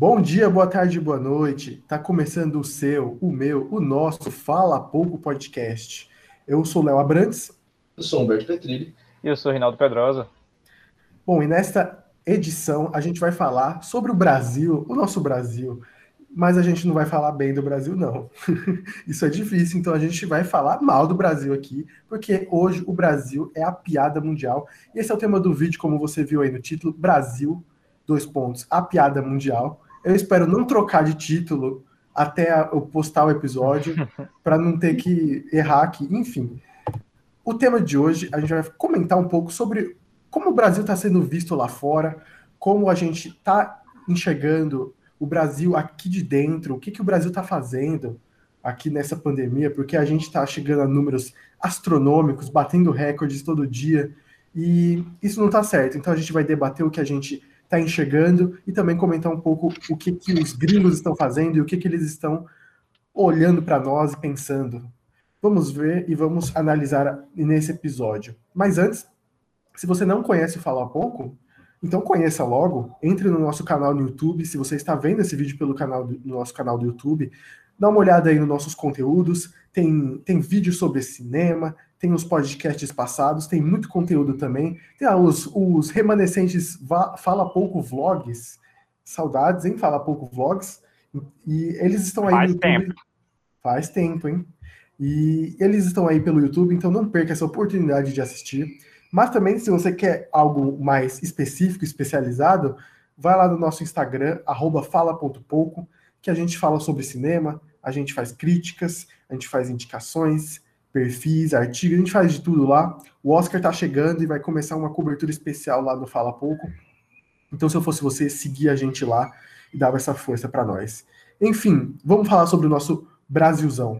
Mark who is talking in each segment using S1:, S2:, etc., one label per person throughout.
S1: Bom dia, boa tarde, boa noite. Tá começando o seu, o meu, o nosso Fala Pouco Podcast. Eu sou Léo Abrantes.
S2: Eu sou Humberto Petrilli.
S3: E eu sou Rinaldo Pedrosa.
S1: Bom, e nesta edição a gente vai falar sobre o Brasil, o nosso Brasil. Mas a gente não vai falar bem do Brasil, não. Isso é difícil, então a gente vai falar mal do Brasil aqui, porque hoje o Brasil é a piada mundial. E esse é o tema do vídeo, como você viu aí no título: Brasil, dois pontos, a piada mundial. Eu espero não trocar de título até eu postar o episódio, para não ter que errar aqui. Enfim, o tema de hoje, a gente vai comentar um pouco sobre como o Brasil está sendo visto lá fora, como a gente está enxergando o Brasil aqui de dentro, o que, que o Brasil está fazendo aqui nessa pandemia, porque a gente está chegando a números astronômicos, batendo recordes todo dia, e isso não está certo. Então a gente vai debater o que a gente está enxergando e também comentar um pouco o que, que os gringos estão fazendo e o que, que eles estão olhando para nós e pensando. Vamos ver e vamos analisar nesse episódio. Mas antes, se você não conhece o Fala Pouco, então conheça logo, entre no nosso canal no YouTube, se você está vendo esse vídeo pelo canal do, no nosso canal do YouTube, dá uma olhada aí nos nossos conteúdos, tem, tem vídeos sobre cinema, tem os podcasts passados, tem muito conteúdo também. Tem os, os remanescentes Fala Pouco Vlogs. Saudades, hein? Fala Pouco Vlogs. E eles estão aí
S3: Faz no YouTube. Tempo.
S1: Faz tempo, hein? E eles estão aí pelo YouTube, então não perca essa oportunidade de assistir. Mas também, se você quer algo mais específico, especializado, vai lá no nosso Instagram, fala.pouco, que a gente fala sobre cinema, a gente faz críticas, a gente faz indicações, perfis, artigos, a gente faz de tudo lá. O Oscar tá chegando e vai começar uma cobertura especial lá no Fala Pouco. Então, se eu fosse você, seguir a gente lá e dava essa força para nós. Enfim, vamos falar sobre o nosso Brasilzão.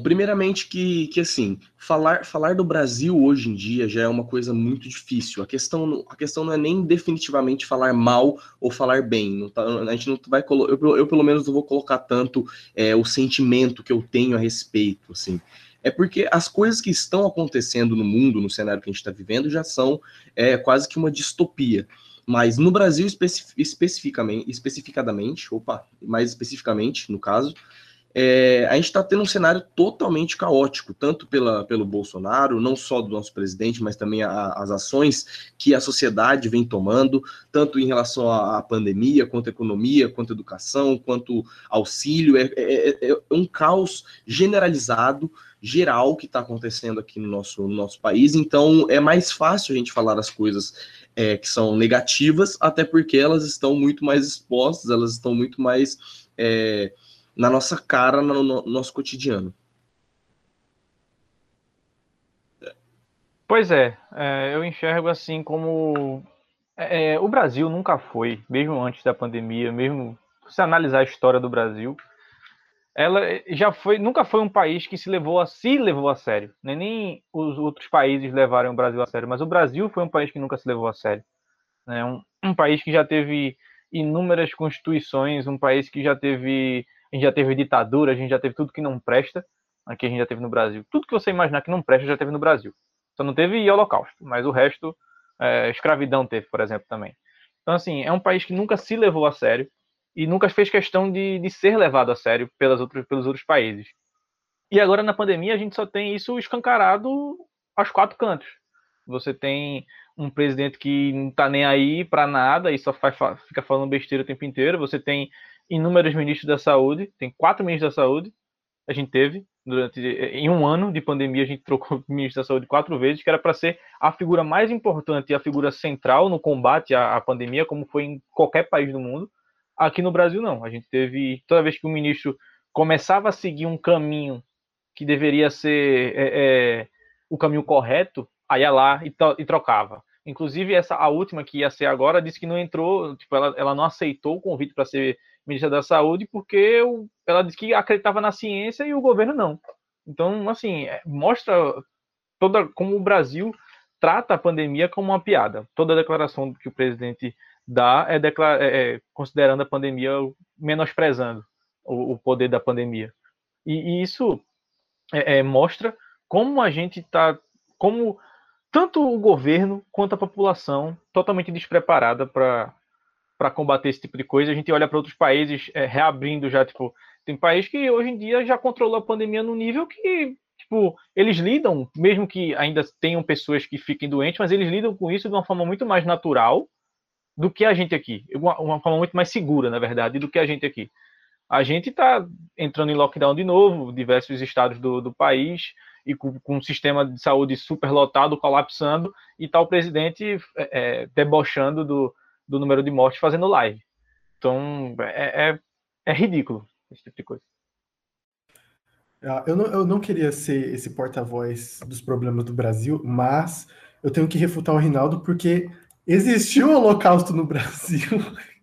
S2: Bom, primeiramente que, que assim, falar, falar do Brasil hoje em dia já é uma coisa muito difícil. A questão, a questão não é nem definitivamente falar mal ou falar bem. Tá, a gente não vai eu, eu, pelo menos não vou colocar tanto é, o sentimento que eu tenho a respeito, assim. É porque as coisas que estão acontecendo no mundo, no cenário que a gente está vivendo, já são é, quase que uma distopia. Mas no Brasil especificamente, especificadamente, opa, mais especificamente, no caso, é, a gente está tendo um cenário totalmente caótico, tanto pela, pelo Bolsonaro, não só do nosso presidente, mas também a, as ações que a sociedade vem tomando, tanto em relação à, à pandemia, quanto à economia, quanto à educação, quanto auxílio. É, é, é, é um caos generalizado, geral, que está acontecendo aqui no nosso, no nosso país. Então, é mais fácil a gente falar as coisas é, que são negativas, até porque elas estão muito mais expostas, elas estão muito mais. É, na nossa cara, no, no nosso cotidiano.
S3: Pois é, é, eu enxergo assim como é, o Brasil nunca foi, mesmo antes da pandemia, mesmo se analisar a história do Brasil, ela já foi, nunca foi um país que se levou a si levou a sério. Nem, nem os outros países levaram o Brasil a sério, mas o Brasil foi um país que nunca se levou a sério. É um, um país que já teve inúmeras constituições, um país que já teve a gente já teve ditadura, a gente já teve tudo que não presta, aqui a gente já teve no Brasil. Tudo que você imaginar que não presta já teve no Brasil. Só não teve holocausto, mas o resto, é, escravidão teve, por exemplo, também. Então, assim, é um país que nunca se levou a sério e nunca fez questão de, de ser levado a sério pelas pelos outros países. E agora, na pandemia, a gente só tem isso escancarado aos quatro cantos. Você tem um presidente que não tá nem aí para nada e só faz, fica falando besteira o tempo inteiro. Você tem inúmeros ministros da saúde, tem quatro ministros da saúde, a gente teve, durante em um ano de pandemia, a gente trocou o ministro da saúde quatro vezes, que era para ser a figura mais importante e a figura central no combate à, à, pandemia, como foi em qualquer país do mundo. Aqui no Brasil, não. A gente teve, toda vez que o ministro começava a seguir um caminho que deveria ser é, é, o caminho correto, aí ia lá e, e trocava. Inclusive, essa a última que ia ser agora disse que não entrou, tipo, ela, ela não aceitou o convite para ser ministra da Saúde porque ela disse que acreditava na ciência e o governo não. Então, assim, é, mostra toda como o Brasil trata a pandemia como uma piada. Toda declaração que o presidente dá é, é, é considerando a pandemia menosprezando o, o, poder da pandemia. E, e isso é, é, mostra como a gente está, como tanto o governo quanto a população totalmente despreparada para para combater esse tipo de coisa. A gente olha para outros países é, reabrindo já, tipo, tem país que hoje em dia já controlou a pandemia no nível que, tipo, eles lidam, mesmo que ainda tenham pessoas que fiquem doentes, mas eles lidam com isso de uma forma muito mais natural do que a gente aqui. Uma, uma forma muito mais segura, na verdade, do que a gente aqui. A gente está entrando em lockdown de novo, diversos estados do, do país, e com, com um sistema de saúde superlotado, colapsando, e está o presidente é, é, debochando do, do número de mortes fazendo live. Então, é, é, é ridículo esse tipo de coisa.
S1: Ah, eu não, eu não queria ser esse porta-voz dos problemas do Brasil, mas eu tenho que refutar o Rinaldo porque existiu o Holocausto no Brasil.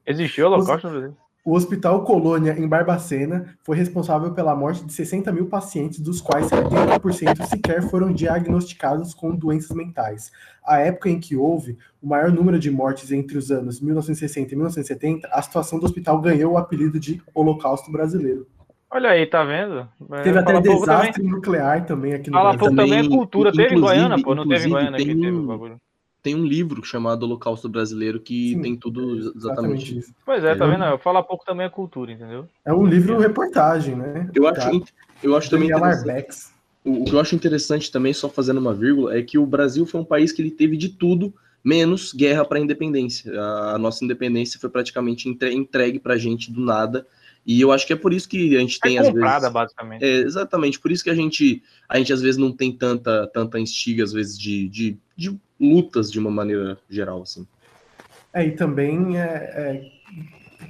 S3: Existiu o Holocausto no Brasil?
S1: O Hospital Colônia, em Barbacena, foi responsável pela morte de 60 mil pacientes, dos quais 70% sequer foram diagnosticados com doenças mentais. A época em que houve o maior número de mortes entre os anos 1960 e 1970, a situação do hospital ganhou o apelido de Holocausto Brasileiro.
S3: Olha aí, tá vendo?
S1: Teve até desastre também. nuclear também aqui no
S3: Fala Brasil. Fala também é cultura. Teve em Goiânia, pô? Não teve em Goiânia aqui, teve o bagulho
S2: tem um livro chamado Holocausto Brasileiro que Sim, tem tudo exatamente, exatamente isso.
S3: Pois é, tá é. vendo? Eu falo pouco também a cultura, entendeu?
S1: É um livro reportagem, né?
S2: Eu acho, eu acho também interessante, o, o que eu acho interessante também, só fazendo uma vírgula, é que o Brasil foi um país que ele teve de tudo menos guerra para a independência. A nossa independência foi praticamente entregue para a gente do nada. E eu acho que é por isso que a gente tem, é comprada, às vezes.
S3: basicamente.
S2: É, exatamente, por isso que a gente, a gente às vezes não tem tanta, tanta instiga, às vezes, de, de, de lutas de uma maneira geral, assim.
S1: É, e também, é, é,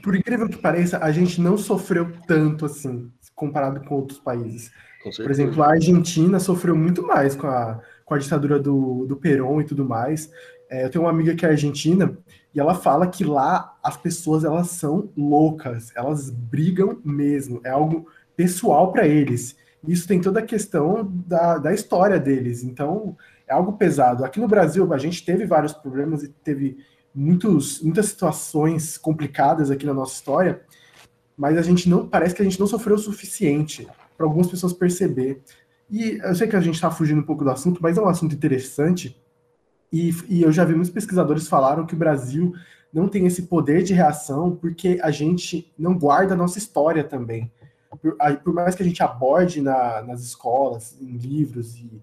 S1: por incrível que pareça, a gente não sofreu tanto assim, comparado com outros países. Com por exemplo, a Argentina sofreu muito mais com a, com a ditadura do, do Perón e tudo mais. É, eu tenho uma amiga que é argentina e ela fala que lá as pessoas elas são loucas, elas brigam mesmo, é algo pessoal para eles. Isso tem toda a questão da, da história deles. Então, é algo pesado. Aqui no Brasil, a gente teve vários problemas e teve muitos, muitas situações complicadas aqui na nossa história, mas a gente não parece que a gente não sofreu o suficiente para algumas pessoas perceber. E eu sei que a gente está fugindo um pouco do assunto, mas é um assunto interessante. E, e eu já vi muitos pesquisadores falaram que o Brasil não tem esse poder de reação porque a gente não guarda a nossa história também. Por, por mais que a gente aborde na, nas escolas, em livros e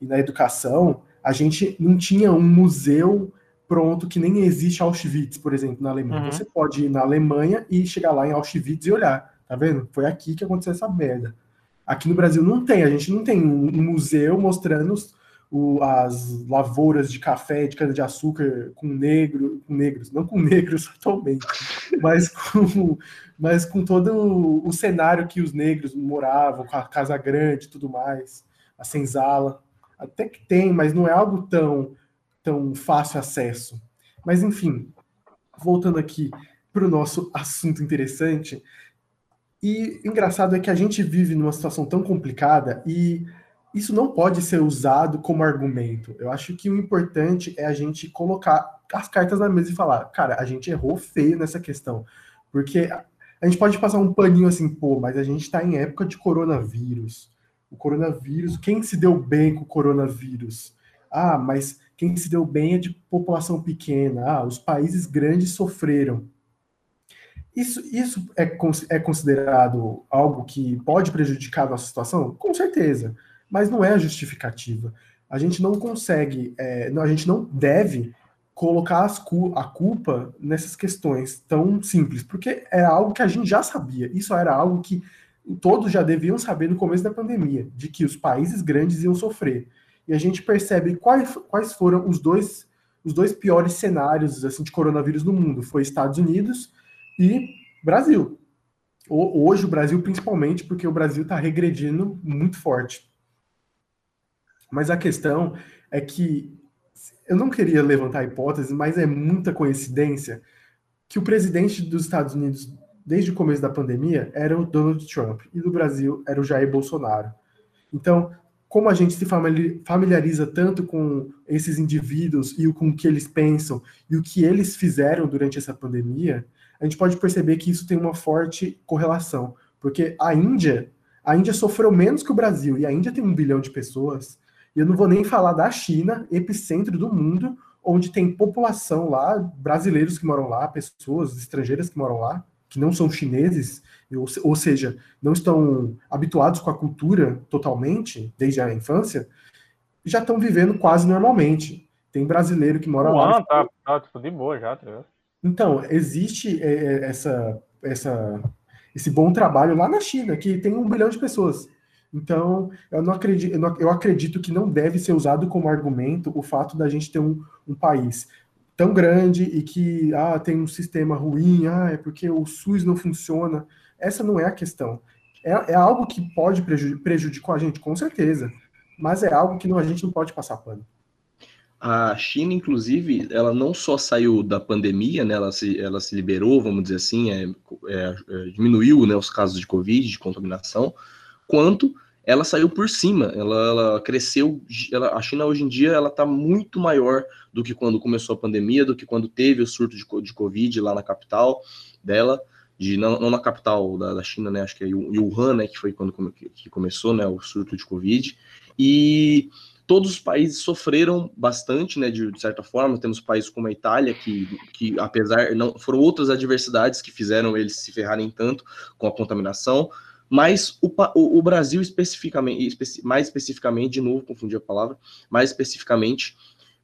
S1: e na educação, a gente não tinha um museu pronto que nem existe Auschwitz, por exemplo, na Alemanha. Uhum. Você pode ir na Alemanha e chegar lá em Auschwitz e olhar, tá vendo? Foi aqui que aconteceu essa merda. Aqui no Brasil não tem, a gente não tem um museu mostrando o, as lavouras de café, de cana-de-açúcar com negro, com negros, não com negros atualmente, mas com, mas com todo o, o cenário que os negros moravam, com a Casa Grande e tudo mais, a senzala. Até que tem, mas não é algo tão, tão fácil acesso. Mas, enfim, voltando aqui para o nosso assunto interessante. E engraçado é que a gente vive numa situação tão complicada e isso não pode ser usado como argumento. Eu acho que o importante é a gente colocar as cartas na mesa e falar, cara, a gente errou feio nessa questão. Porque a gente pode passar um paninho assim, pô, mas a gente está em época de coronavírus o coronavírus, quem se deu bem com o coronavírus? Ah, mas quem se deu bem é de população pequena. Ah, os países grandes sofreram. Isso, isso é, é considerado algo que pode prejudicar a nossa situação? Com certeza, mas não é a justificativa. A gente não consegue, é, a gente não deve colocar as, a culpa nessas questões tão simples, porque é algo que a gente já sabia. Isso era algo que todos já deviam saber no começo da pandemia, de que os países grandes iam sofrer. E a gente percebe quais, quais foram os dois, os dois piores cenários assim, de coronavírus no mundo. Foi Estados Unidos e Brasil. Hoje o Brasil principalmente, porque o Brasil está regredindo muito forte. Mas a questão é que eu não queria levantar hipótese, mas é muita coincidência que o presidente dos Estados Unidos desde o começo da pandemia, era o Donald Trump e do Brasil era o Jair Bolsonaro. Então, como a gente se familiariza tanto com esses indivíduos e com o que eles pensam e o que eles fizeram durante essa pandemia, a gente pode perceber que isso tem uma forte correlação, porque a Índia, A Índia sofreu menos que o Brasil, e a Índia tem um bilhão de pessoas. E eu não vou nem falar da China, epicentro do mundo, onde tem população lá, brasileiros que moram lá, pessoas estrangeiras que moram lá, que não são chineses, ou, ou seja, não estão habituados com a cultura totalmente, desde a infância, já estão vivendo quase normalmente. Tem brasileiro que mora lá.
S3: Tá, tá tipo, de boa já, tá
S1: Então, existe é, é, essa, essa, esse bom trabalho lá na China, que tem um bilhão de pessoas. Então, eu não acredito, eu acredito que não deve ser usado como argumento o fato da gente ter um, um país tão grande e que ah, tem um sistema ruim, ah, é porque o SUS não funciona. Essa não é a questão. É, é algo que pode prejudicar a gente, com certeza, mas é algo que não, a gente não pode passar pano.
S2: A China, inclusive, ela não só saiu da pandemia, né, ela, se, ela se liberou, vamos dizer assim, é, é, é diminuiu né, os casos de Covid, de contaminação, quanto ela saiu por cima, ela, ela cresceu, ela, a China hoje em dia ela está muito maior do que quando começou a pandemia, do que quando teve o surto de, de Covid lá na capital dela, de, não, não na capital da, da, China, né, acho que é Wuhan, né, que foi quando que, que começou, né, o surto de Covid, e todos os países sofreram bastante, né, de, de, certa forma. Temos países como a Itália, que, que apesar, não foram outras adversidades que fizeram eles se ferrarem tanto com a contaminação. Mas o, o, o Brasil especificamente, especi, mais especificamente, de novo, confundi a palavra, mais especificamente,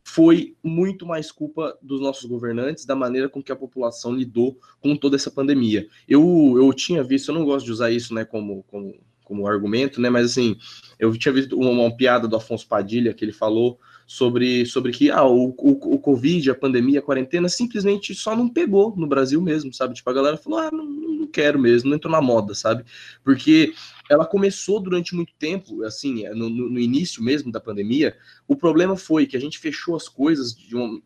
S2: foi muito mais culpa dos nossos governantes, da maneira com que a população lidou com toda essa pandemia. Eu, eu tinha visto, eu não gosto de usar isso né, como, como, como argumento, né, mas assim, eu tinha visto uma, uma piada do Afonso Padilha que ele falou sobre, sobre que ah, o, o, o Covid, a pandemia, a quarentena, simplesmente só não pegou no Brasil mesmo, sabe? Tipo, a galera falou, ah, não, não quero mesmo, não entrou na moda, sabe? Porque ela começou durante muito tempo, assim, no, no início mesmo da pandemia, o problema foi que a gente fechou as coisas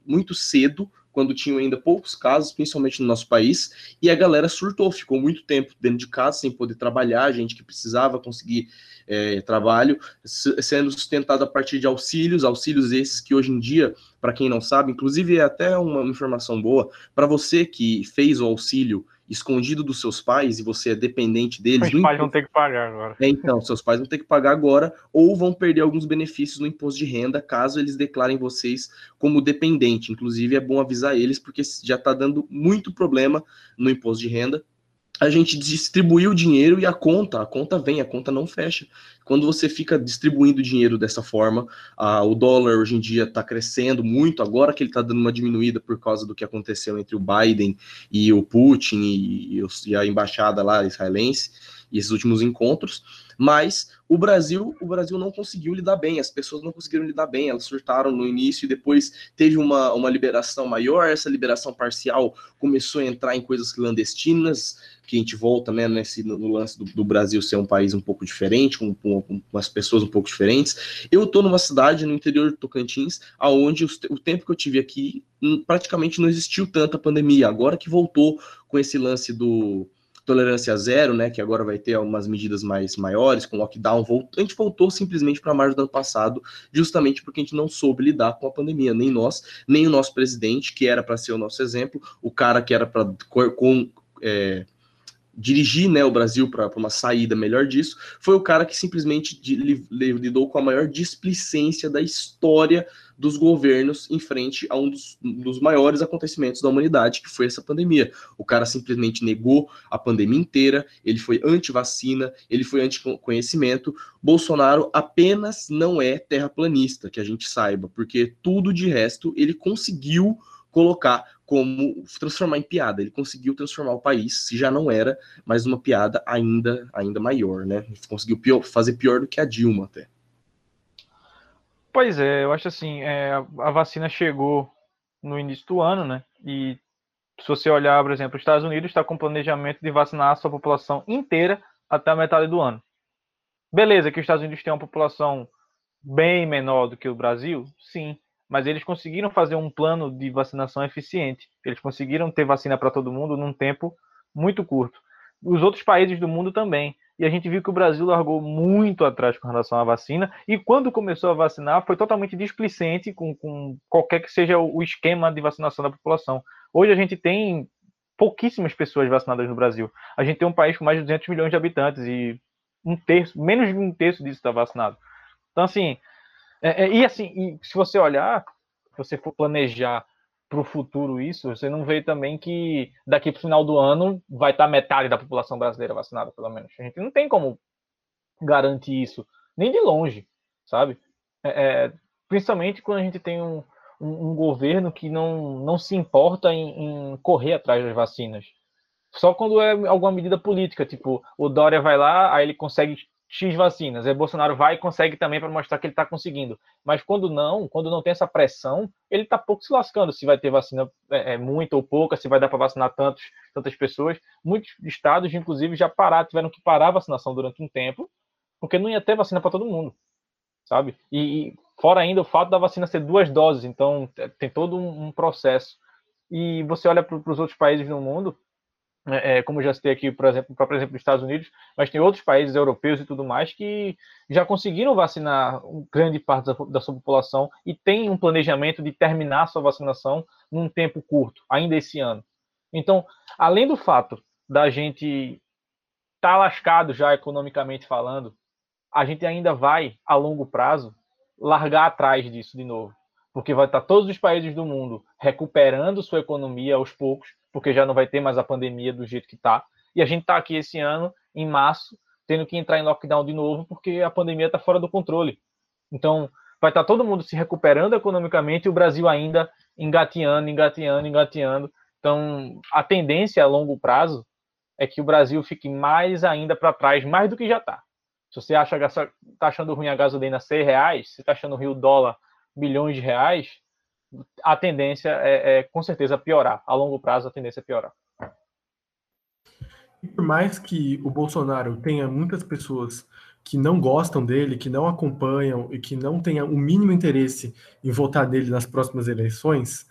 S2: muito cedo, quando tinham ainda poucos casos, principalmente no nosso país, e a galera surtou, ficou muito tempo dentro de casa sem poder trabalhar, gente que precisava conseguir é, trabalho, sendo sustentado a partir de auxílios, auxílios esses que hoje em dia, para quem não sabe, inclusive é até uma informação boa, para você que fez o auxílio escondido dos seus pais e você é dependente deles.
S3: Os pais vão ter que pagar agora.
S2: É, então, seus pais vão ter que pagar agora ou vão perder alguns benefícios no imposto de renda caso eles declarem vocês como dependente. Inclusive, é bom avisar eles porque já está dando muito problema no imposto de renda a gente distribuiu o dinheiro e a conta, a conta vem, a conta não fecha. Quando você fica distribuindo dinheiro dessa forma, a, o dólar hoje em dia está crescendo muito, agora que ele está dando uma diminuída por causa do que aconteceu entre o Biden e o Putin e, e a embaixada lá israelense, e esses últimos encontros, mas o Brasil, o Brasil não conseguiu lidar bem, as pessoas não conseguiram lidar bem, elas surtaram no início e depois teve uma, uma liberação maior, essa liberação parcial começou a entrar em coisas clandestinas, que a gente volta né, nesse, no lance do, do Brasil ser um país um pouco diferente, com, com, com umas pessoas um pouco diferentes. Eu estou numa cidade no interior do Tocantins, aonde o, o tempo que eu tive aqui praticamente não existiu tanta pandemia. Agora que voltou com esse lance do tolerância zero, né, que agora vai ter algumas medidas mais maiores, com lockdown, a gente voltou simplesmente para março do ano passado, justamente porque a gente não soube lidar com a pandemia, nem nós, nem o nosso presidente, que era para ser o nosso exemplo, o cara que era para com é, dirigir né, o Brasil para uma saída melhor disso, foi o cara que simplesmente lidou com a maior displicência da história dos governos em frente a um dos, dos, maiores acontecimentos da humanidade, que foi essa pandemia. O cara simplesmente negou a pandemia inteira, ele foi anti-vacina, ele foi anti-conhecimento. Bolsonaro apenas não é terraplanista, que a gente saiba, porque tudo de resto ele conseguiu colocar como transformar em piada. Ele conseguiu transformar o país, se já não era, mas uma piada ainda ainda maior, né? Conseguiu pior, fazer pior do que a Dilma até.
S3: Pois é, eu acho assim, é, a vacina chegou no início do ano, né? E se você olhar, por exemplo, os Estados Unidos está com planejamento de vacinar a sua população inteira até a metade do ano. Beleza, que os Estados Unidos têm uma população bem menor do que o Brasil, sim mas eles conseguiram fazer um plano de vacinação eficiente. Eles conseguiram ter vacina para todo mundo num tempo muito curto. Os outros países do mundo também. E a gente viu que o Brasil largou muito atrás com relação à vacina. E quando começou a vacinar, foi totalmente displicente com, com qualquer que seja o esquema de vacinação da população. Hoje a gente tem pouquíssimas pessoas vacinadas no Brasil. A gente tem um país com mais de 200 milhões de habitantes e um terço, menos de um terço disso está vacinado. Então, assim, é, é, e assim, e se você olhar, se você for planejar para o futuro isso, você não vê também que daqui para o final do ano vai estar tá metade da população brasileira vacinada, pelo menos. A gente não tem como garantir isso, nem de longe, sabe? É, é principalmente quando a gente tem um, um, um, governo que não, não se importa em, em correr atrás das vacinas. Só quando é alguma medida política, tipo, o Dória vai lá, aí ele consegue X vacinas. Aí Bolsonaro vai e consegue também para mostrar que ele está conseguindo. Mas quando não, quando não tem essa pressão, ele está pouco se lascando se vai ter vacina é, é muita ou pouca, se vai dar para vacinar tantos, tantas pessoas. Muitos estados, inclusive, já pararam, tiveram que parar a vacinação durante um tempo, porque não ia ter vacina para todo mundo, sabe? E, e, fora ainda o fato da vacina ser duas doses, então é, tem todo um, um processo. E você olha para os outros países do mundo, é, é, como já citei aqui, por exemplo, por exemplo, nos Estados Unidos, mas tem outros países europeus e tudo mais que já conseguiram vacinar grande parte da, da sua população e tem um planejamento de terminar sua vacinação num tempo curto, ainda esse ano. Então, além do fato da gente estar tá lascado já economicamente falando, a gente ainda vai, a longo prazo, largar atrás disso de novo. Porque vai estar todos os países do mundo recuperando sua economia aos poucos, porque já não vai ter mais a pandemia do jeito que está. E a gente está aqui esse ano, em março, tendo que entrar em lockdown de novo, porque a pandemia está fora do controle. Então, vai estar tá todo mundo se recuperando economicamente e o Brasil ainda engateando, engateando, engateando. Então, a tendência a longo prazo é que o Brasil fique mais ainda para trás, mais do que já está. Se você acha está achando ruim a gasolina R$ reais, se está achando ruim o dólar bilhões de reais, a tendência é, é, com certeza piorar. A longo prazo, a tendência é piorar.
S1: Por mais que o Bolsonaro tenha muitas pessoas que não gostam dele, que não acompanham e que não tenham o mínimo interesse em votar nele nas próximas eleições,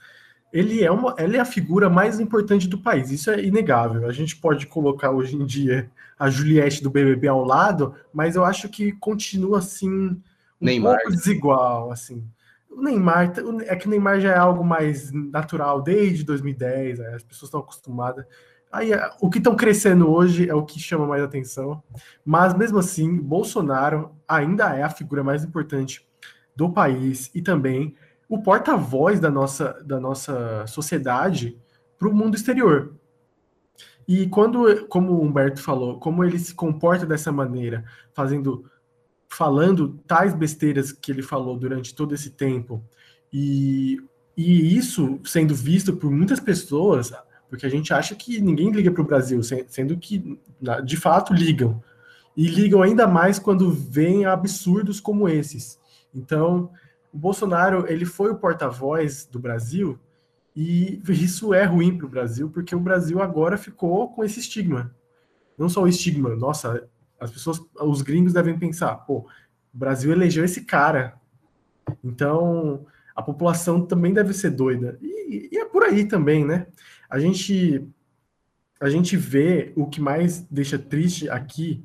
S1: ele é, uma, ele é a figura mais importante do país. Isso é inegável. A gente pode colocar hoje em dia a Juliette do BBB ao lado, mas eu acho que continua assim um Neymar. pouco desigual, assim. O Neymar, é que o Neymar já é algo mais natural desde 2010, né? as pessoas estão acostumadas. Aí, é, o que estão crescendo hoje é o que chama mais atenção. Mas mesmo assim, Bolsonaro ainda é a figura mais importante do país e também o porta-voz da nossa, da nossa sociedade para o mundo exterior. E quando, como o Humberto falou, como ele se comporta dessa maneira, fazendo falando tais besteiras que ele falou durante todo esse tempo, e, e isso sendo visto por muitas pessoas, porque a gente acha que ninguém liga para o Brasil, sendo que de fato ligam. E ligam ainda mais quando vêm absurdos como esses. Então, o Bolsonaro ele foi o porta-voz do Brasil e isso é ruim para o Brasil, porque o Brasil agora ficou com esse estigma. Não só o estigma, nossa, as pessoas, os gringos devem pensar, pô, o Brasil elegeu esse cara. Então, a população também deve ser doida. E, e é por aí também, né? A gente a gente vê o que mais deixa triste aqui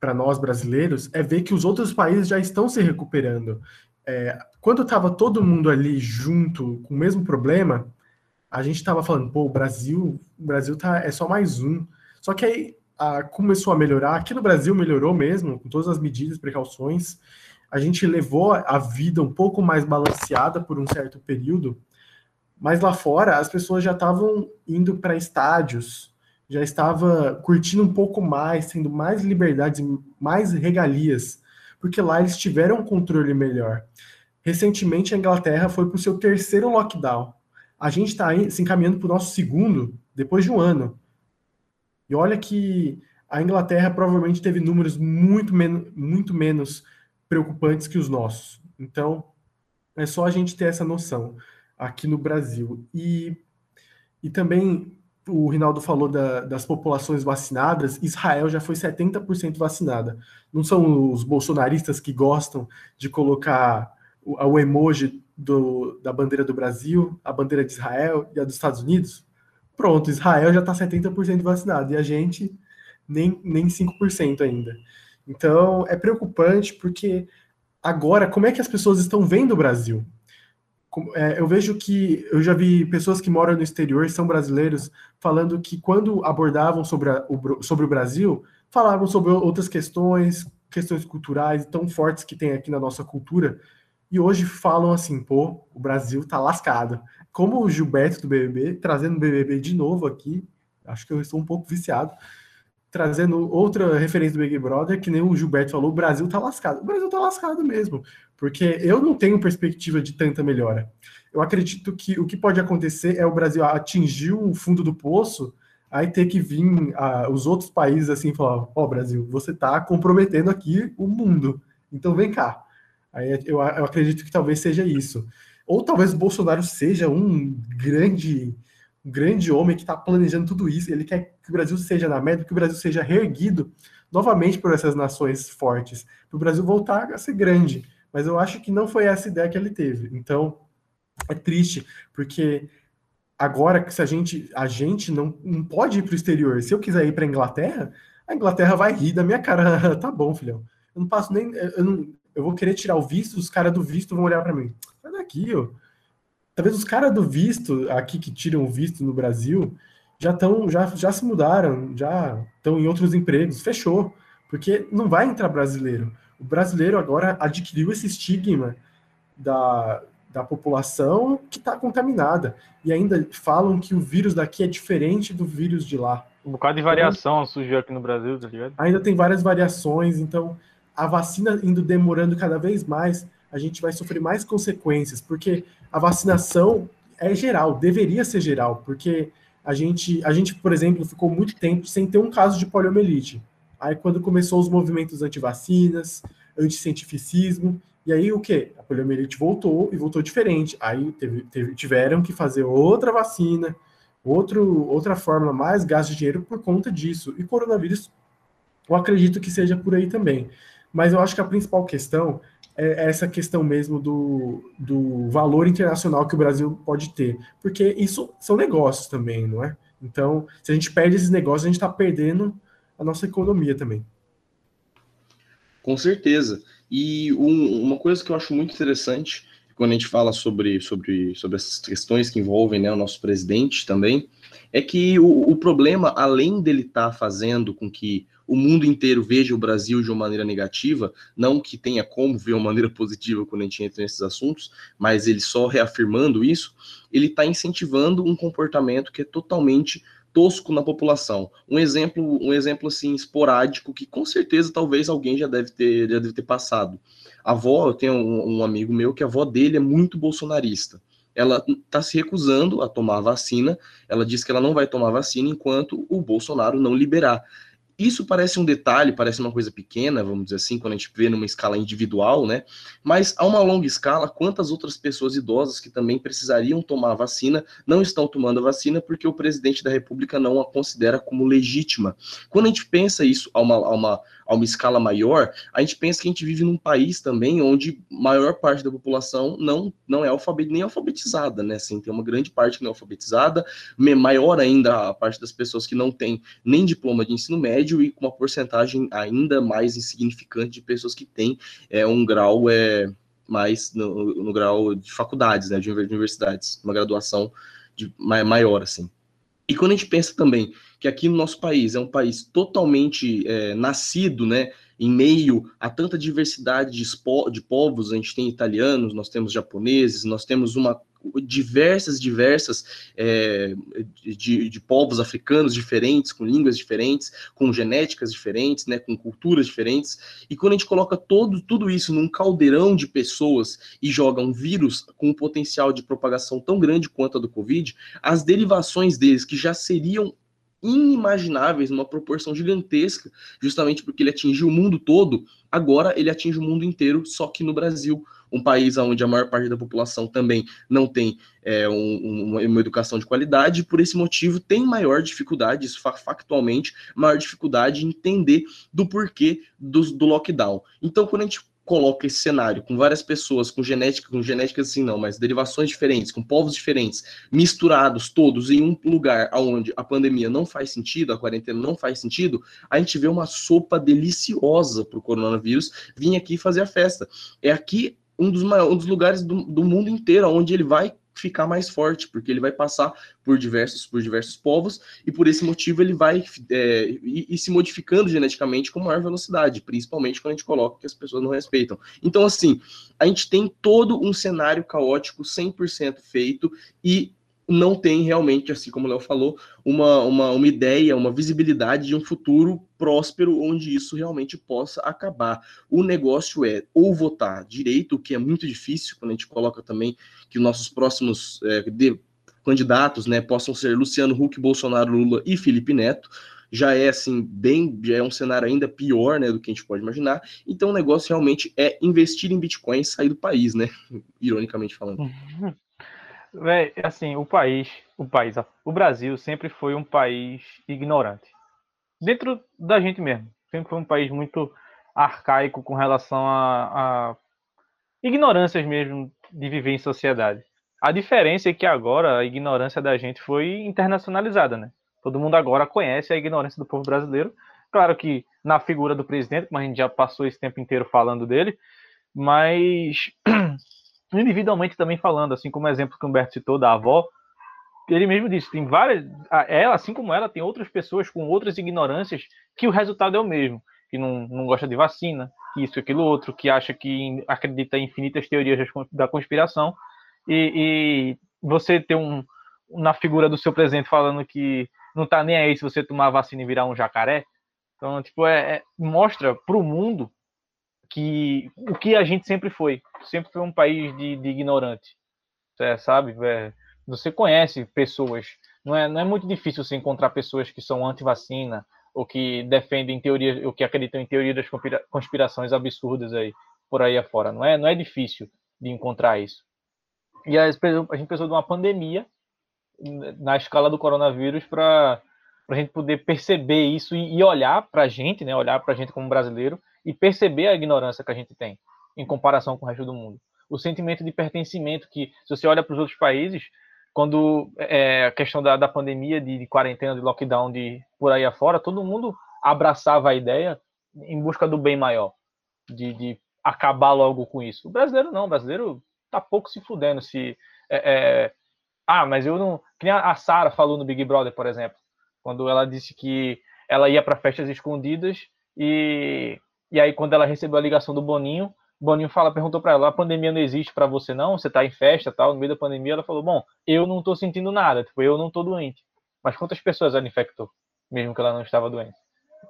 S1: para nós brasileiros é ver que os outros países já estão se recuperando. É, quando estava todo mundo ali junto com o mesmo problema, a gente estava falando, pô, o Brasil, o Brasil tá, é só mais um. Só que aí começou a melhorar. Aqui no Brasil melhorou mesmo, com todas as medidas, precauções. A gente levou a vida um pouco mais balanceada por um certo período, mas lá fora as pessoas já estavam indo para estádios, já estava curtindo um pouco mais, tendo mais liberdades, mais regalias, porque lá eles tiveram um controle melhor. Recentemente a Inglaterra foi para o seu terceiro lockdown. A gente está se encaminhando para o nosso segundo depois de um ano. E olha que a Inglaterra provavelmente teve números muito, men muito menos preocupantes que os nossos. Então, é só a gente ter essa noção aqui no Brasil. E, e também o Rinaldo falou da, das populações vacinadas, Israel já foi 70% vacinada. Não são os bolsonaristas que gostam de colocar o, o emoji do, da bandeira do Brasil, a bandeira de Israel e a dos Estados Unidos? Pronto, Israel já está 70% vacinado e a gente nem, nem 5% ainda. Então é preocupante porque agora, como é que as pessoas estão vendo o Brasil? É, eu vejo que eu já vi pessoas que moram no exterior, são brasileiros, falando que quando abordavam sobre, a, o, sobre o Brasil, falaram sobre outras questões, questões culturais tão fortes que tem aqui na nossa cultura, e hoje falam assim, pô, o Brasil tá lascado. Como o Gilberto do BBB, trazendo o BBB de novo aqui, acho que eu estou um pouco viciado, trazendo outra referência do Big Brother, que nem o Gilberto falou, o Brasil tá lascado. O Brasil tá lascado mesmo, porque eu não tenho perspectiva de tanta melhora. Eu acredito que o que pode acontecer é o Brasil atingir o fundo do poço, aí ter que vir uh, os outros países assim falar, ó oh, Brasil, você tá comprometendo aqui o mundo, então vem cá. Aí eu, eu acredito que talvez seja isso. Ou talvez o Bolsonaro seja um grande um grande homem que está planejando tudo isso. Ele quer que o Brasil seja na média, que o Brasil seja reerguido novamente por essas nações fortes, para o Brasil voltar a ser grande. Mas eu acho que não foi essa ideia que ele teve. Então é triste, porque agora que se a gente a gente não, não pode ir para o exterior. Se eu quiser ir para a Inglaterra, a Inglaterra vai rir da minha cara. tá bom, filhão. Eu não passo nem eu, não, eu vou querer tirar o visto, os caras do visto vão olhar para mim. Sai daqui, ó talvez os caras do visto aqui que tiram o visto no Brasil já estão já, já se mudaram, já estão em outros empregos, fechou, porque não vai entrar brasileiro. O brasileiro agora adquiriu esse estigma da, da população que está contaminada. E ainda falam que o vírus daqui é diferente do vírus de lá.
S3: Um bocado de variação então, surgiu aqui no Brasil, tá ligado?
S1: Ainda tem várias variações, então a vacina indo demorando cada vez mais, a gente vai sofrer mais consequências, porque a vacinação é geral, deveria ser geral, porque a gente, a gente, por exemplo, ficou muito tempo sem ter um caso de poliomielite. Aí quando começou os movimentos anti-vacinas, anticientificismo, e aí o que? A poliomielite voltou e voltou diferente. Aí teve, teve, tiveram que fazer outra vacina, outro, outra fórmula, mais gasto de dinheiro por conta disso. E coronavírus, eu acredito que seja por aí também. Mas eu acho que a principal questão é essa questão mesmo do, do valor internacional que o Brasil pode ter. Porque isso são negócios também, não é? Então, se a gente perde esses negócios, a gente está perdendo a nossa economia também.
S2: Com certeza. E um, uma coisa que eu acho muito interessante, quando a gente fala sobre, sobre, sobre essas questões que envolvem né, o nosso presidente também, é que o, o problema, além dele estar tá fazendo com que o mundo inteiro veja o Brasil de uma maneira negativa, não que tenha como ver uma maneira positiva quando a gente entra nesses assuntos, mas ele só reafirmando isso, ele está incentivando um comportamento que é totalmente tosco na população. Um exemplo, um exemplo assim esporádico que com certeza talvez alguém já deve ter, já deve ter passado. A avó, eu tenho um, um amigo meu que a avó dele é muito bolsonarista ela está se recusando a tomar a vacina. Ela diz que ela não vai tomar vacina enquanto o Bolsonaro não liberar. Isso parece um detalhe, parece uma coisa pequena, vamos dizer assim, quando a gente vê numa escala individual, né? Mas a uma longa escala, quantas outras pessoas idosas que também precisariam tomar a vacina não estão tomando a vacina porque o presidente da República não a considera como legítima? Quando a gente pensa isso a uma, a uma, a uma escala maior, a gente pensa que a gente vive num país também onde maior parte da população não, não é alfabet, nem alfabetizada, né? Assim, tem uma grande parte que não é alfabetizada, maior ainda a parte das pessoas que não tem nem diploma de ensino médio e com uma porcentagem ainda mais insignificante de pessoas que têm é, um grau é, mais no, no grau de faculdades, né? De universidades, uma graduação de, maior, assim. E quando a gente pensa também que aqui no nosso país é um país totalmente é, nascido, né, em meio a tanta diversidade de, de povos, a gente tem italianos, nós temos japoneses, nós temos uma diversas, diversas é, de, de, povos africanos diferentes, com línguas diferentes, com genéticas diferentes, né, com culturas diferentes. E quando a gente coloca todo, tudo isso num caldeirão de pessoas e joga um vírus com um potencial de propagação tão grande quanto a do Covid, as derivações deles, que já seriam inimagináveis, numa proporção gigantesca, justamente porque ele atingiu o mundo todo, agora ele atinge o mundo inteiro, só que no Brasil, um país onde a maior parte da população também não tem é, um, uma educação de qualidade, por esse motivo tem maior dificuldade, isso factualmente, maior dificuldade em entender do porquê do, do lockdown. Então, quando a gente coloca esse cenário com várias pessoas, com genética, com genética assim não, mas derivações diferentes, com povos diferentes, misturados todos em um lugar onde a pandemia não faz sentido, a quarentena não faz sentido, a gente vê uma sopa deliciosa para o coronavírus vir aqui fazer a festa. É aqui um dos, maiores, um dos lugares do, do mundo inteiro onde ele vai ficar mais forte, porque ele vai passar por diversos, por diversos povos, e por esse motivo ele vai é, ir, ir, se modificando geneticamente com maior velocidade, principalmente quando a gente coloca que as pessoas não respeitam. Então, assim, a gente tem todo um cenário caótico 100% feito, e não tem realmente, assim como o Léo falou, uma, uma, uma ideia, uma visibilidade de um futuro próspero onde isso realmente possa acabar. O negócio é ou votar direito, o que é muito difícil, quando a gente coloca também que nossos próximos é, de, candidatos né, possam ser Luciano Huck, Bolsonaro, Lula e Felipe Neto, já é assim, bem, já é um cenário ainda pior né, do que a gente pode imaginar. Então o negócio realmente é investir em Bitcoin e sair do país, né? Ironicamente falando.
S3: Véi, assim, o país, o país, o Brasil sempre foi um país ignorante. Dentro da gente mesmo. Sempre foi um país muito arcaico com relação a, a ignorâncias mesmo de viver em sociedade. A diferença é que agora a ignorância da gente foi internacionalizada, né? Todo mundo agora conhece a ignorância do povo brasileiro. Claro que na figura do presidente, como a gente já passou esse tempo inteiro falando dele, mas individualmente também falando, assim como o exemplo que o Humberto citou da avó, ele mesmo disse, tem várias, ela, assim como ela, tem outras pessoas com outras ignorâncias que o resultado é o mesmo, que não, não gosta de vacina, que isso, aquilo, outro, que acha que acredita em infinitas teorias da conspiração, e, e você ter um, na figura do seu presidente falando que não tá nem aí se você tomar vacina e virar um jacaré, então, tipo, é, é mostra para o mundo que o que a gente sempre foi, sempre foi um país de, de ignorante, é, sabe? É, você conhece pessoas, não é, não é muito difícil você encontrar pessoas que são anti-vacina ou que defendem teorias, ou que acreditam em teorias das conspirações absurdas aí por aí afora. Não é, não é difícil de encontrar isso. E a, gente precisou de uma pandemia na escala do coronavírus para a gente poder perceber isso e, e olhar para a gente, né? Olhar para a gente como brasileiro e perceber a ignorância que a gente tem em comparação com o resto do mundo. O sentimento de pertencimento que, se você olha para os outros países, quando é, a questão da, da pandemia, de, de, quarentena, de lockdown, de por aí afora, todo mundo abraçava a ideia em busca do bem maior, de, de acabar logo com isso. O brasileiro não, o brasileiro tá pouco se fudendo se é, é, ah, mas eu não. Que nem a Sara falou no Big Brother, por exemplo, quando ela disse que ela ia para festas escondidas e e aí, quando ela recebeu a ligação do Boninho, Boninho fala, perguntou para ela: a pandemia não existe para você, não? Você está em festa tal, no meio da pandemia? Ela falou: bom, eu não estou sentindo nada, tipo, eu não estou doente. Mas quantas pessoas ela infectou, mesmo que ela não estava doente?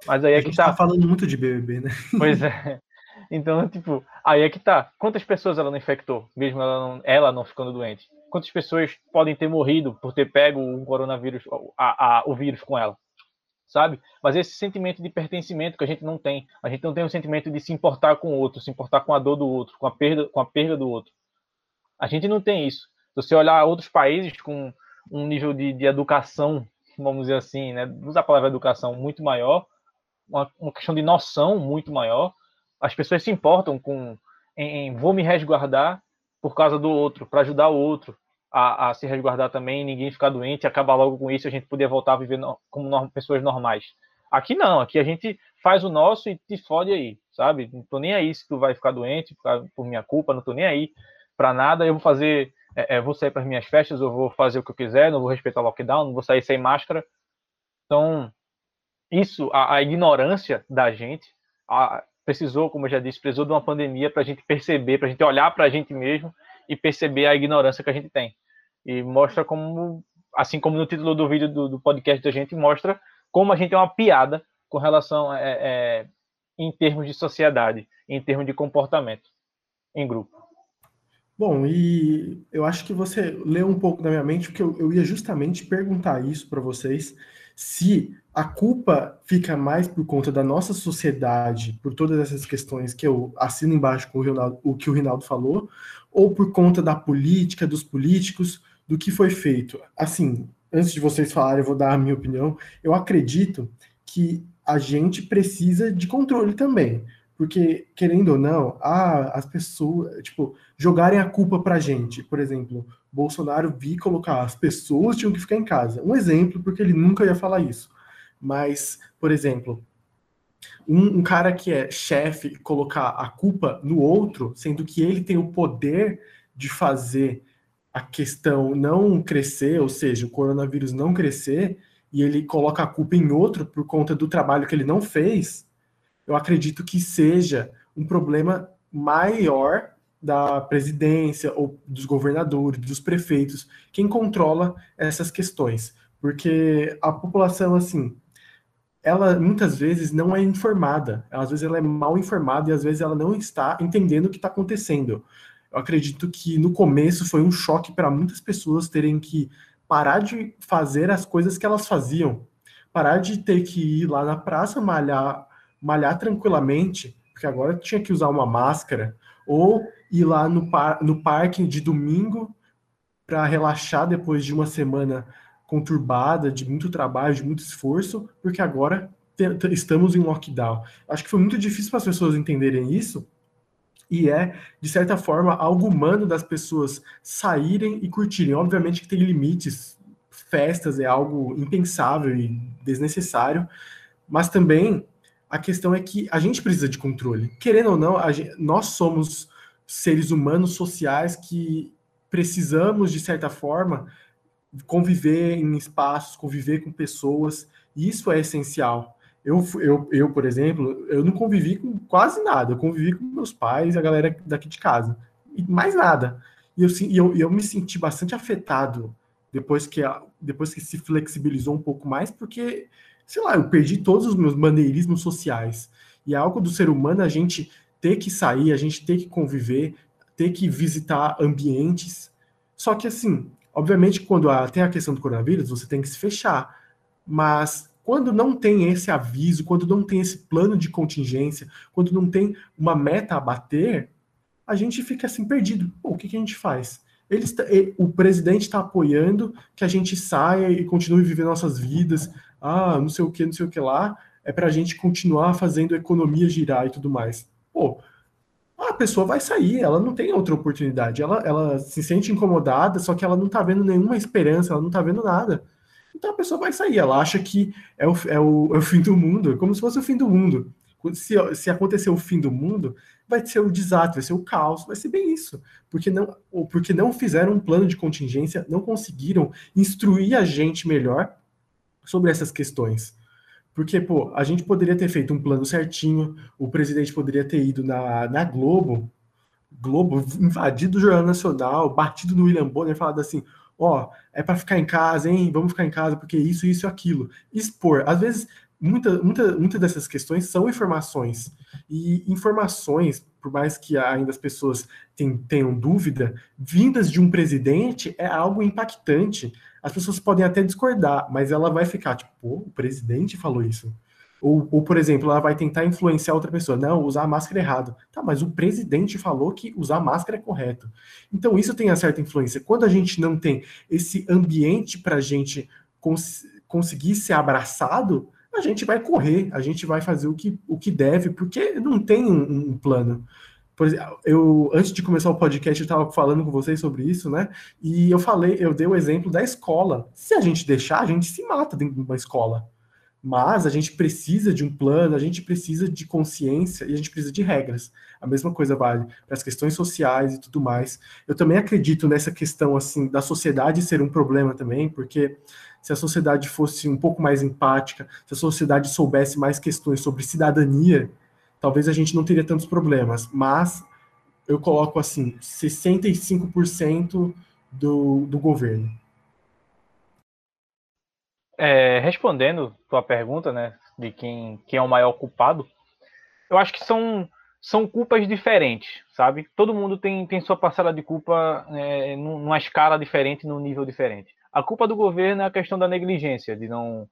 S3: Mas aí é que tá.
S1: tá falando muito de BBB, né?
S3: Pois é. Então, tipo, aí é que tá. Quantas pessoas ela não infectou, mesmo ela não, ela não ficando doente? Quantas pessoas podem ter morrido por ter pego o coronavírus, a, a, o vírus com ela? Sabe? Mas esse sentimento de pertencimento que a gente não tem. A gente não tem o sentimento de se importar com o outro, se importar com a dor do outro, com a perda, com a perda do outro. A gente não tem isso. Se você olhar outros países com um nível de, de educação, vamos dizer assim, né? Usar a palavra educação muito maior, uma, uma questão de noção muito maior, as pessoas se importam com em, em vou me resguardar por causa do outro, para ajudar o outro, a, a, se resguardar também, ninguém ficar doente, acabar logo com isso, a gente poder voltar a viver no, como no, pessoas normais. Aqui não, aqui a gente faz o nosso e te fode aí, sabe? Não tô nem aí se tu vai ficar doente por, minha culpa, não tô nem aí para nada. Eu vou fazer, é, é, vou sair para as minhas festas, eu vou fazer o que eu quiser, não vou respeitar o lockdown, não vou sair sem máscara. Então, isso, a, a ignorância da gente, a, precisou, como eu já disse, precisou de uma pandemia para a gente perceber, para a gente olhar para a gente mesmo e perceber a ignorância que a gente tem. E mostra como, assim como no título do vídeo do, do podcast da gente, mostra como a gente é uma piada com relação é, é, em termos de sociedade, em termos de comportamento em grupo.
S1: Bom, e eu acho que você leu um pouco da minha mente, porque eu, eu ia justamente perguntar isso para vocês, se a culpa fica mais por conta da nossa sociedade, por todas essas questões que eu assino embaixo com o, o que o Rinaldo falou, ou por conta da política, dos políticos, do que foi feito. Assim, antes de vocês falarem, eu vou dar a minha opinião. Eu acredito que a gente precisa de controle também. Porque, querendo ou não, ah, as pessoas, tipo, jogarem a culpa pra gente. Por exemplo, Bolsonaro vi colocar as pessoas tinham que ficar em casa. Um exemplo, porque ele nunca ia falar isso. Mas, por exemplo, um, um cara que é chefe colocar a culpa no outro, sendo que ele tem o poder de fazer a questão não crescer, ou seja, o coronavírus não crescer, e ele coloca a culpa em outro por conta do trabalho que ele não fez, eu acredito que seja um problema maior da presidência ou dos governadores, dos prefeitos, quem controla essas questões. Porque a população, assim, ela muitas vezes não é informada, às vezes ela é mal informada e às vezes ela não está entendendo o que está acontecendo. Eu acredito que no começo foi um choque para muitas pessoas terem que parar de fazer as coisas que elas faziam, parar de ter que ir lá na praça malhar, malhar tranquilamente, porque agora tinha que usar uma máscara, ou ir lá no, par, no parque de domingo para relaxar depois de uma semana conturbada, de muito trabalho, de muito esforço, porque agora estamos em lockdown. Acho que foi muito difícil para as pessoas entenderem isso, e é, de certa forma, algo humano das pessoas saírem e curtirem. Obviamente que tem limites, festas é algo impensável e desnecessário, mas também a questão é que a gente precisa de controle. Querendo ou não, gente, nós somos seres humanos sociais que precisamos, de certa forma, conviver em espaços, conviver com pessoas, e isso é essencial. Eu, eu, eu, por exemplo, eu não convivi com quase nada, eu convivi com meus pais e a galera daqui de casa, e mais nada. E eu, eu, eu me senti bastante afetado depois que, depois que se flexibilizou um pouco mais, porque, sei lá, eu perdi todos os meus maneirismos sociais. E é algo do ser humano a gente ter que sair, a gente ter que conviver, ter que visitar ambientes. Só que assim, obviamente, quando a, tem a questão do coronavírus, você tem que se fechar. Mas quando não tem esse aviso, quando não tem esse plano de contingência, quando não tem uma meta a bater, a gente fica assim perdido. Pô, o que, que a gente faz? Ele está, o presidente está apoiando que a gente saia e continue vivendo nossas vidas. Ah, não sei o que, não sei o que lá. É para a gente continuar fazendo a economia girar e tudo mais pô, a pessoa vai sair, ela não tem outra oportunidade. Ela, ela se sente incomodada, só que ela não tá vendo nenhuma esperança, ela não tá vendo nada. Então a pessoa vai sair, ela acha que é o, é o, é o fim do mundo, é como se fosse o fim do mundo. Se, se acontecer o fim do mundo, vai ser o desastre, vai ser o caos, vai ser bem isso. Porque não, porque não fizeram um plano de contingência, não conseguiram instruir a gente melhor sobre essas questões. Porque, pô, a gente poderia ter feito um plano certinho, o presidente poderia ter ido na, na Globo, Globo, invadido o Jornal Nacional, batido no William Bonner, falado assim: ó, é para ficar em casa, hein? Vamos ficar em casa, porque isso, isso aquilo. Expor. Às vezes, muitas muita, muita dessas questões são informações. E informações, por mais que ainda as pessoas tenham dúvida, vindas de um presidente é algo impactante as pessoas podem até discordar, mas ela vai ficar tipo, pô, o presidente falou isso. Ou, ou, por exemplo, ela vai tentar influenciar outra pessoa. Não, usar a máscara é errado. Tá, mas o presidente falou que usar máscara é correto. Então, isso tem uma certa influência. Quando a gente não tem esse ambiente para a gente cons conseguir ser abraçado, a gente vai correr, a gente vai fazer o que, o que deve, porque não tem um, um plano. Por exemplo, eu antes de começar o podcast eu estava falando com vocês sobre isso, né? E eu falei, eu dei o exemplo da escola. Se a gente deixar, a gente se mata dentro de uma escola. Mas a gente precisa de um plano, a gente precisa de consciência e a gente precisa de regras. A mesma coisa vale para as questões sociais e tudo mais. Eu também acredito nessa questão assim da sociedade ser um problema também, porque se a sociedade fosse um pouco mais empática, se a sociedade soubesse mais questões sobre cidadania, talvez a gente não teria tantos problemas, mas eu coloco assim, 65% do, do governo.
S3: É, respondendo tua pergunta, né, de quem, quem é o maior culpado, eu acho que são, são culpas diferentes, sabe? Todo mundo tem, tem sua parcela de culpa é, numa escala diferente, num nível diferente. A culpa do governo é a questão da negligência, de não,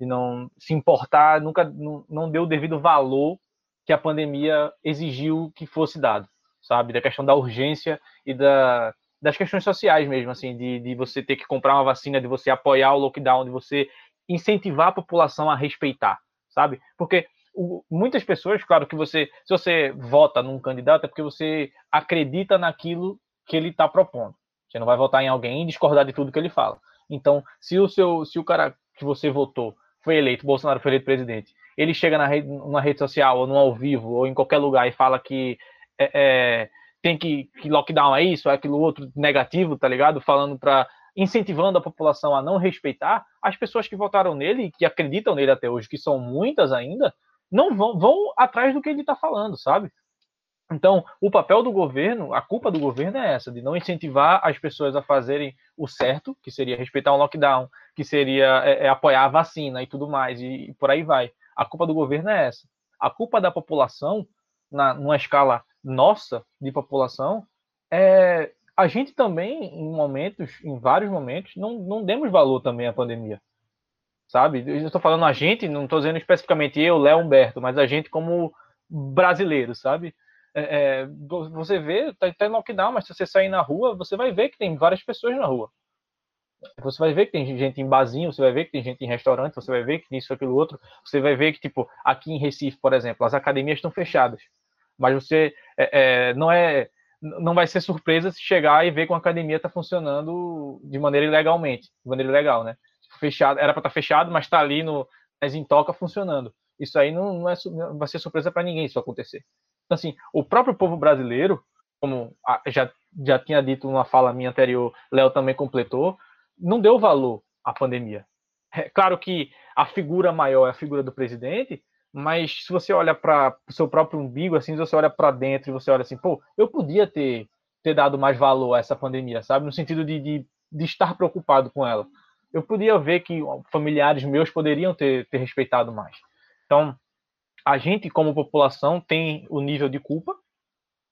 S3: de não se importar, nunca não, não deu o devido valor que a pandemia exigiu que fosse dado, sabe? Da questão da urgência e da, das questões sociais mesmo, assim, de, de você ter que comprar uma vacina, de você apoiar o lockdown, de você incentivar a população a respeitar, sabe? Porque o, muitas pessoas, claro que você, se você vota num candidato, é porque você acredita naquilo que ele está propondo. Você não vai votar em alguém e discordar de tudo que ele fala. Então, se o seu, se o cara que você votou foi eleito, Bolsonaro foi eleito presidente, ele chega na rede, numa rede social, ou no ao vivo, ou em qualquer lugar e fala que é, é, tem que, que lockdown é isso, é aquilo outro negativo, tá ligado? Falando para incentivando a população a não respeitar, as pessoas que votaram nele, que acreditam nele até hoje, que são muitas ainda, não vão, vão atrás do que ele está falando, sabe? Então, o papel do governo, a culpa do governo é essa, de não incentivar as pessoas a fazerem o certo, que seria respeitar um lockdown, que seria é, é, apoiar a vacina e tudo mais, e, e, por aí vai. A culpa do governo é essa. A culpa da população, na, numa escala nossa de população, é a gente também, em momentos, em vários momentos, não, não demos valor também à pandemia. Sabe? Eu estou falando a gente, não estou dizendo especificamente eu, Léo Humberto, mas a gente como brasileiro, sabe? É, é, você vê, tá, tá lockdown, mas se você sair na rua, você vai ver que tem várias pessoas na rua. Você vai ver que tem gente em barzinho, você vai ver que tem gente em restaurante, você vai ver que tem isso, aquilo, outro. Você vai ver que, tipo, aqui em Recife, por exemplo, as academias estão fechadas. Mas você é, é, não é não vai ser surpresa se chegar e ver que uma academia está funcionando de maneira ilegalmente, de maneira ilegal, né? Fechado, era para estar tá fechado, mas está ali no mas em toca funcionando. Isso aí não, não, é, não vai ser surpresa para ninguém isso acontecer. Então, assim, o próprio povo brasileiro, como já, já tinha dito numa fala minha anterior, Léo também completou, não deu valor à pandemia. É claro que a figura maior é a figura do presidente, mas se você olha para o seu próprio umbigo, assim, você olha para dentro e você olha assim, pô, eu podia ter, ter dado mais valor a essa pandemia, sabe? No sentido de, de, de estar preocupado com ela. Eu podia ver que familiares meus poderiam ter, ter respeitado mais. Então, a gente, como população, tem o nível de culpa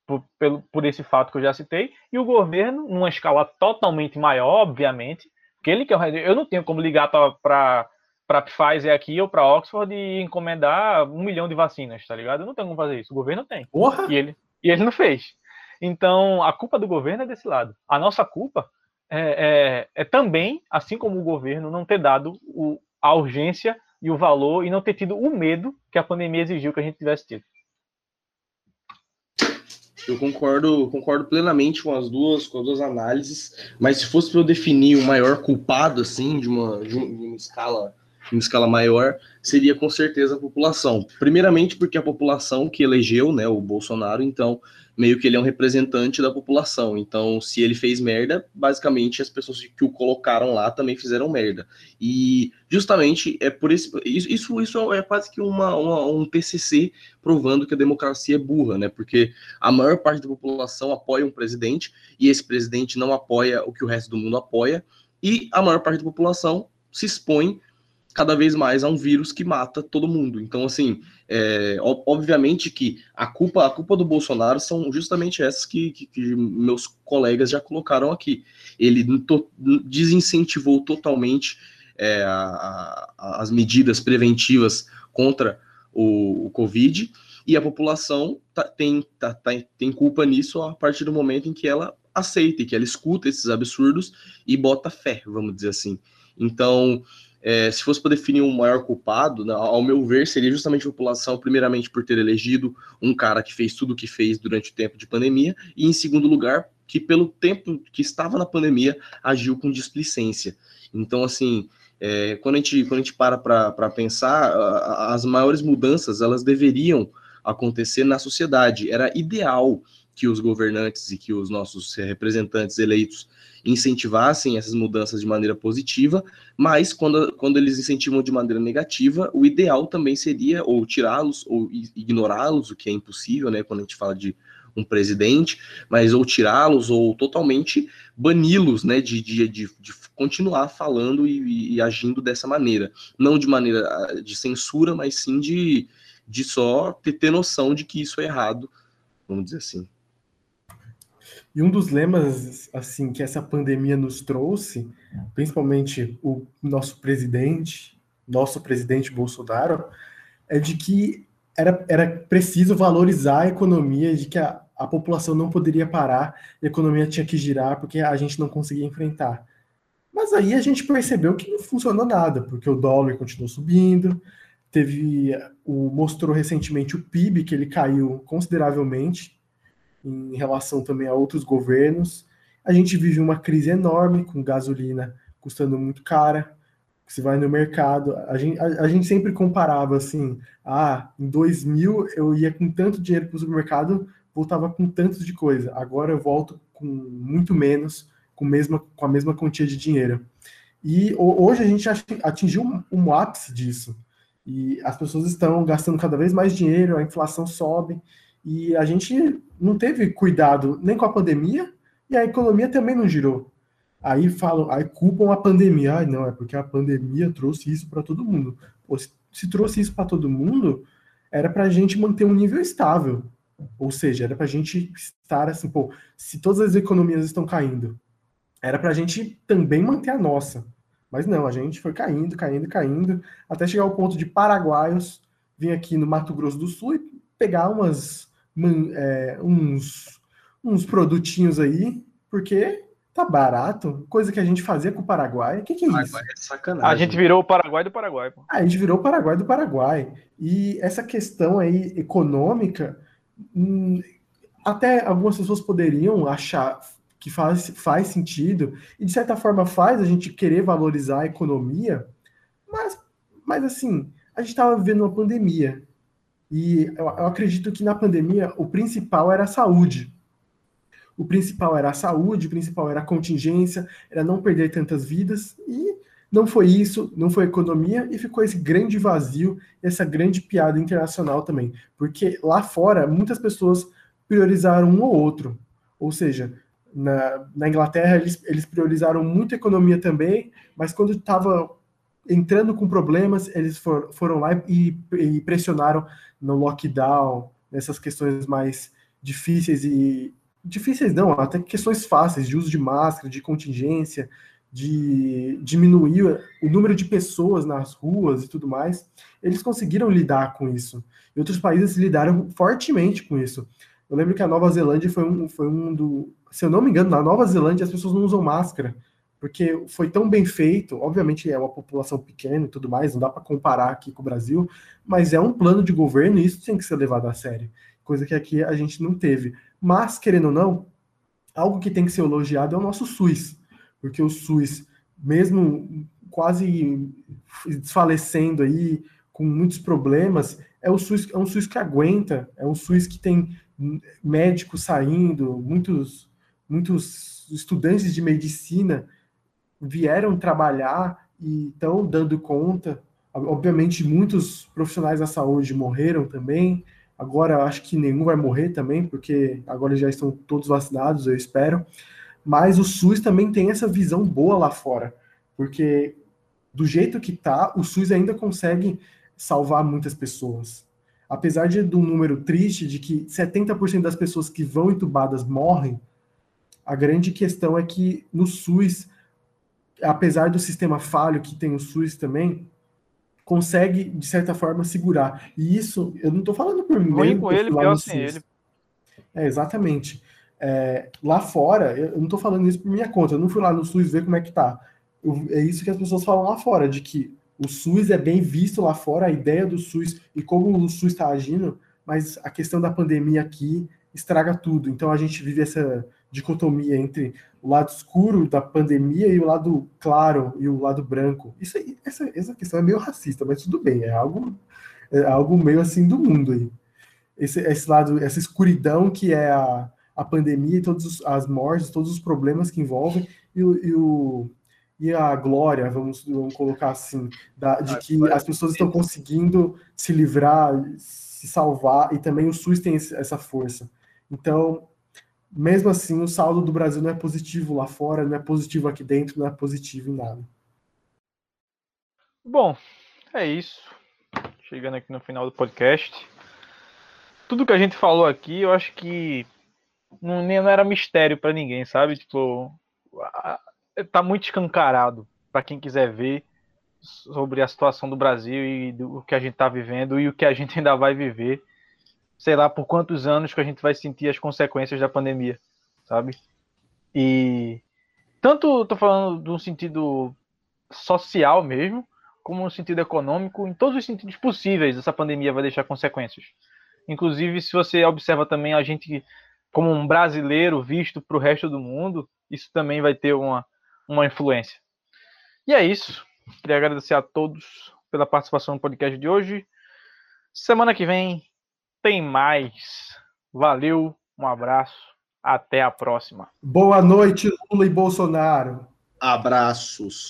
S3: por, pelo, por esse fato que eu já citei, e o governo, numa escala totalmente maior, obviamente, que ele que é eu não tenho como ligar para para Pfizer aqui ou para Oxford e encomendar um milhão de vacinas, tá ligado? Eu não tenho como fazer isso. O governo tem.
S1: Porra!
S3: E ele, e ele não fez. Então, a culpa do governo é desse lado. A nossa culpa é, é, é também, assim como o governo, não ter dado o, a urgência e o valor e não ter tido o medo que a pandemia exigiu que a gente tivesse tido.
S2: Eu concordo, concordo plenamente com as duas, com as duas análises, mas se fosse para eu definir o maior culpado assim de uma, de uma escala em escala maior, seria com certeza a população. Primeiramente porque a população que elegeu né, o Bolsonaro, então, meio que ele é um representante da população. Então, se ele fez merda, basicamente as pessoas que o colocaram lá também fizeram merda. E justamente é por esse. Isso, isso é quase que uma, uma, um PCC provando que a democracia é burra, né? Porque a maior parte da população apoia um presidente e esse presidente não apoia o que o resto do mundo apoia. E a maior parte da população se expõe cada vez mais a um vírus que mata todo mundo. Então, assim, é, obviamente que a culpa, a culpa do Bolsonaro são justamente essas que, que, que meus colegas já colocaram aqui. Ele to, desincentivou totalmente é, a, a, as medidas preventivas contra o, o Covid e a população tá, tem, tá, tá, tem culpa nisso a partir do momento em que ela aceita, que ela escuta esses absurdos e bota fé, vamos dizer assim. Então, é, se fosse para definir um maior culpado, né, ao meu ver, seria justamente a população, primeiramente por ter elegido um cara que fez tudo o que fez durante o tempo de pandemia, e em segundo lugar, que pelo tempo que estava na pandemia, agiu com displicência. Então, assim, é, quando, a gente, quando a gente para para pensar, as maiores mudanças, elas deveriam acontecer na sociedade. Era ideal que os governantes e que os nossos representantes eleitos incentivassem essas mudanças de maneira positiva, mas quando, quando eles incentivam de maneira negativa, o ideal também seria ou tirá-los ou ignorá-los, o que é impossível, né, quando a gente fala de um presidente, mas ou tirá-los ou totalmente bani-los, né, de, de, de, de, continuar falando e, e, agindo dessa maneira, não de maneira ah, de censura, mas sim de, de só ter, ter noção de que isso é errado, vamos dizer assim.
S1: E um dos lemas assim que essa pandemia nos trouxe, principalmente o nosso presidente, nosso presidente Bolsonaro, é de que era, era preciso valorizar a economia, de que a, a população não poderia parar, a economia tinha que girar porque a gente não conseguia enfrentar. Mas aí a gente percebeu que não funcionou nada, porque o dólar continuou subindo, teve o mostrou recentemente o PIB que ele caiu consideravelmente em relação também a outros governos. A gente vive uma crise enorme, com gasolina custando muito cara. Você vai no mercado, a gente, a, a gente sempre comparava assim: ah, em 2000 eu ia com tanto dinheiro para o supermercado voltava com tanto de coisa. Agora eu volto com muito menos, com, mesma, com a mesma quantia de dinheiro. E hoje a gente atingiu um, um ápice disso. E as pessoas estão gastando cada vez mais dinheiro, a inflação sobe, e a gente não teve cuidado nem com a pandemia, e a economia também não girou. Aí falam, aí culpam a pandemia. Ai, não, é porque a pandemia trouxe isso para todo mundo. Pô, se, se trouxe isso para todo mundo, era para a gente manter um nível estável. Ou seja, era para a gente estar assim, pô, se todas as economias estão caindo, era para a gente também manter a nossa. Mas não, a gente foi caindo, caindo, caindo, até chegar ao ponto de paraguaios vir aqui no Mato Grosso do Sul e pegar umas, é, uns, uns produtinhos aí, porque tá barato, coisa que a gente fazia com o Paraguai. O que, que é isso? É
S3: sacanagem. A gente virou o Paraguai do Paraguai. Pô.
S1: A gente virou o Paraguai do Paraguai. E essa questão aí econômica, hum, até algumas pessoas poderiam achar que faz, faz sentido, e de certa forma faz a gente querer valorizar a economia, mas, mas assim, a gente estava vivendo uma pandemia. E eu, eu acredito que na pandemia o principal era a saúde. O principal era a saúde, o principal era a contingência, era não perder tantas vidas, e não foi isso, não foi economia, e ficou esse grande vazio, essa grande piada internacional também. Porque lá fora, muitas pessoas priorizaram um ou outro. Ou seja, na, na Inglaterra, eles, eles priorizaram muito economia também, mas quando estava entrando com problemas, eles for, foram lá e, e, pressionaram no lockdown, nessas questões mais difíceis e. Difíceis não, até questões fáceis, de uso de máscara, de contingência, de diminuir o número de pessoas nas ruas e tudo mais. Eles conseguiram lidar com isso. E outros países lidaram fortemente com isso. Eu lembro que a Nova Zelândia foi um, foi um do, se eu não me engano, na Nova Zelândia as pessoas não usam máscara, porque foi tão bem feito. Obviamente é uma população pequena e tudo mais, não dá para comparar aqui com o Brasil, mas é um plano de governo e isso tem que ser levado a sério, coisa que aqui a gente não teve. Mas, querendo ou não, algo que tem que ser elogiado é o nosso SUS, porque o SUS, mesmo quase desfalecendo aí, com muitos problemas, é o SUS, é um SUS que aguenta, é um SUS que tem médicos saindo, muitos muitos estudantes de medicina vieram trabalhar e estão dando conta. Obviamente, muitos profissionais da saúde morreram também. Agora, acho que nenhum vai morrer também, porque agora já estão todos vacinados, eu espero. Mas o SUS também tem essa visão boa lá fora, porque do jeito que tá, o SUS ainda consegue salvar muitas pessoas. Apesar de do número triste de que 70% das pessoas que vão entubadas morrem, a grande questão é que no SUS, apesar do sistema falho que tem o SUS também, consegue, de certa forma, segurar. E isso, eu não estou falando por mim.
S3: Ruim com ele, pior sem ele.
S1: É, exatamente. É, lá fora, eu não estou falando isso por minha conta, eu não fui lá no SUS ver como é que tá. Eu, é isso que as pessoas falam lá fora, de que o SUS é bem visto lá fora, a ideia do SUS e como o SUS está agindo, mas a questão da pandemia aqui estraga tudo. Então a gente vive essa dicotomia entre o lado escuro da pandemia e o lado claro e o lado branco. Isso aí, essa, essa questão é meio racista, mas tudo bem, é algo, é algo meio assim do mundo aí. Esse, esse lado, essa escuridão que é a, a pandemia e todas as mortes, todos os problemas que envolvem, e, e, o, e a glória, vamos, vamos colocar assim, da, de que as pessoas estão conseguindo se livrar, se salvar, e também o SUS tem essa força. Então, mesmo assim, o saldo do Brasil não é positivo lá fora, não é positivo aqui dentro, não é positivo em nada.
S3: Bom, é isso. Chegando aqui no final do podcast. Tudo que a gente falou aqui, eu acho que não, não era mistério para ninguém, sabe? Tipo, tá muito escancarado para quem quiser ver sobre a situação do Brasil e do que a gente tá vivendo e o que a gente ainda vai viver sei lá por quantos anos que a gente vai sentir as consequências da pandemia, sabe? E tanto tô falando de um sentido social mesmo, como no sentido econômico, em todos os sentidos possíveis, essa pandemia vai deixar consequências. Inclusive, se você observa também a gente como um brasileiro visto para o resto do mundo, isso também vai ter uma, uma influência. E é isso. Queria agradecer a todos pela participação no podcast de hoje. Semana que vem tem mais. Valeu Um abraço. Até a próxima.
S1: Boa noite, Lula e Bolsonaro.
S2: Abraços.